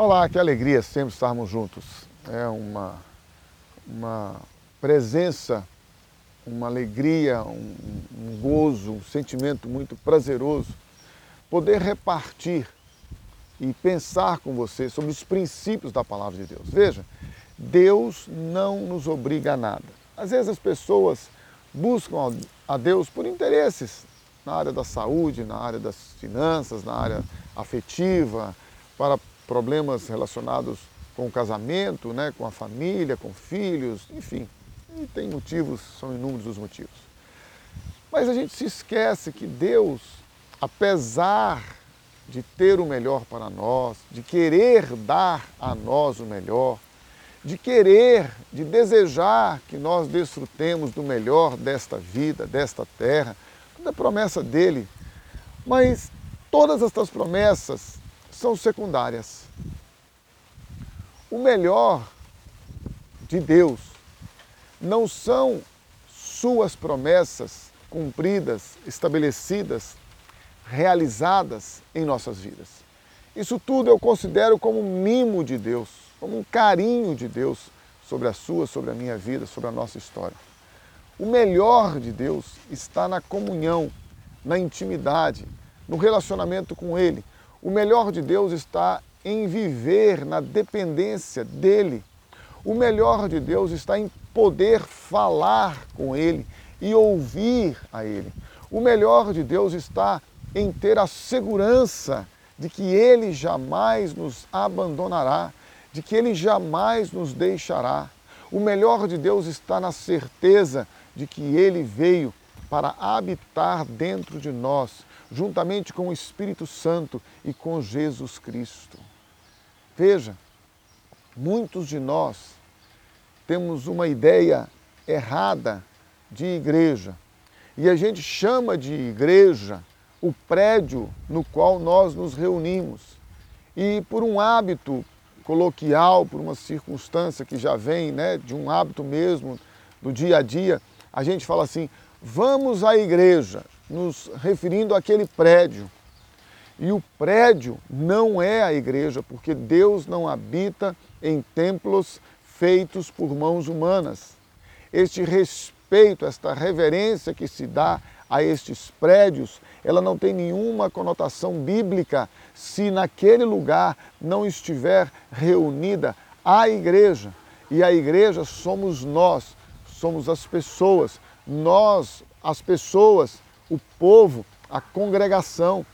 Olá, que alegria sempre estarmos juntos. É uma, uma presença, uma alegria, um, um gozo, um sentimento muito prazeroso poder repartir e pensar com você sobre os princípios da palavra de Deus. Veja, Deus não nos obriga a nada. Às vezes as pessoas buscam a Deus por interesses na área da saúde, na área das finanças, na área afetiva, para problemas relacionados com o casamento, né, com a família, com filhos, enfim. E tem motivos, são inúmeros os motivos. Mas a gente se esquece que Deus, apesar de ter o melhor para nós, de querer dar a nós o melhor, de querer, de desejar que nós desfrutemos do melhor desta vida, desta terra, toda promessa dele. Mas todas estas promessas são secundárias. O melhor de Deus não são suas promessas cumpridas, estabelecidas, realizadas em nossas vidas. Isso tudo eu considero como um mimo de Deus, como um carinho de Deus sobre a sua, sobre a minha vida, sobre a nossa história. O melhor de Deus está na comunhão, na intimidade, no relacionamento com Ele, o melhor de Deus está em viver na dependência dele. O melhor de Deus está em poder falar com ele e ouvir a ele. O melhor de Deus está em ter a segurança de que ele jamais nos abandonará, de que ele jamais nos deixará. O melhor de Deus está na certeza de que ele veio para habitar dentro de nós juntamente com o Espírito Santo e com Jesus Cristo. Veja, muitos de nós temos uma ideia errada de igreja e a gente chama de igreja o prédio no qual nós nos reunimos. E por um hábito coloquial, por uma circunstância que já vem né, de um hábito mesmo do dia a dia, a gente fala assim: vamos à igreja nos referindo àquele prédio. E o prédio não é a igreja, porque Deus não habita em templos feitos por mãos humanas. Este respeito, esta reverência que se dá a estes prédios, ela não tem nenhuma conotação bíblica se naquele lugar não estiver reunida a igreja. E a igreja somos nós, somos as pessoas. Nós, as pessoas, o povo, a congregação.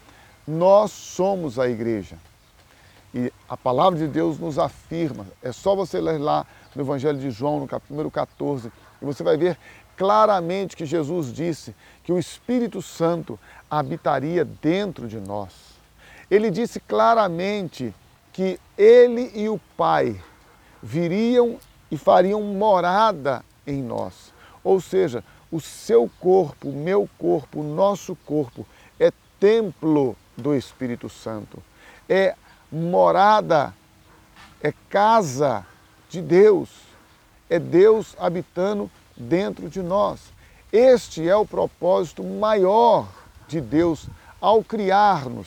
Nós somos a igreja. E a palavra de Deus nos afirma, é só você ler lá no Evangelho de João, no número 14, e você vai ver claramente que Jesus disse que o Espírito Santo habitaria dentro de nós. Ele disse claramente que ele e o Pai viriam e fariam morada em nós. Ou seja, o seu corpo, o meu corpo, o nosso corpo é templo do Espírito Santo, é morada, é casa de Deus, é Deus habitando dentro de nós. Este é o propósito maior de Deus ao criar-nos.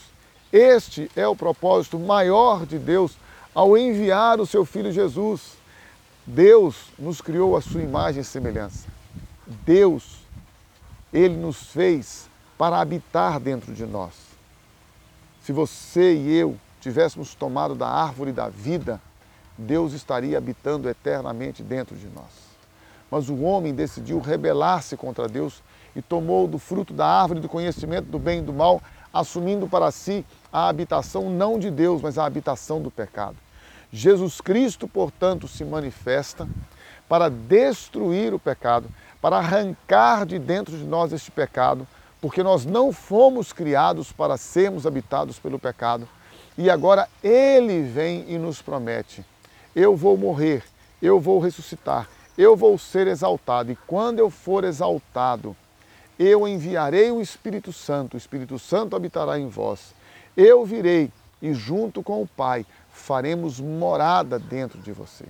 Este é o propósito maior de Deus ao enviar o seu Filho Jesus. Deus nos criou a sua imagem e semelhança. Deus, Ele nos fez para habitar dentro de nós. Se você e eu tivéssemos tomado da árvore da vida, Deus estaria habitando eternamente dentro de nós. Mas o homem decidiu rebelar-se contra Deus e tomou do fruto da árvore do conhecimento do bem e do mal, assumindo para si a habitação não de Deus, mas a habitação do pecado. Jesus Cristo, portanto, se manifesta para destruir o pecado, para arrancar de dentro de nós este pecado, porque nós não fomos criados para sermos habitados pelo pecado. E agora Ele vem e nos promete: eu vou morrer, eu vou ressuscitar, eu vou ser exaltado. E quando eu for exaltado, eu enviarei o Espírito Santo, o Espírito Santo habitará em vós. Eu virei e, junto com o Pai, faremos morada dentro de você.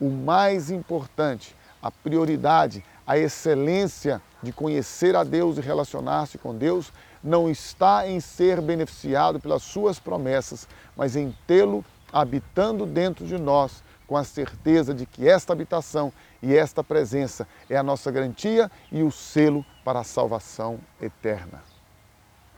O mais importante, a prioridade, a excelência de conhecer a Deus e relacionar-se com Deus não está em ser beneficiado pelas suas promessas, mas em tê-lo habitando dentro de nós, com a certeza de que esta habitação e esta presença é a nossa garantia e o selo para a salvação eterna.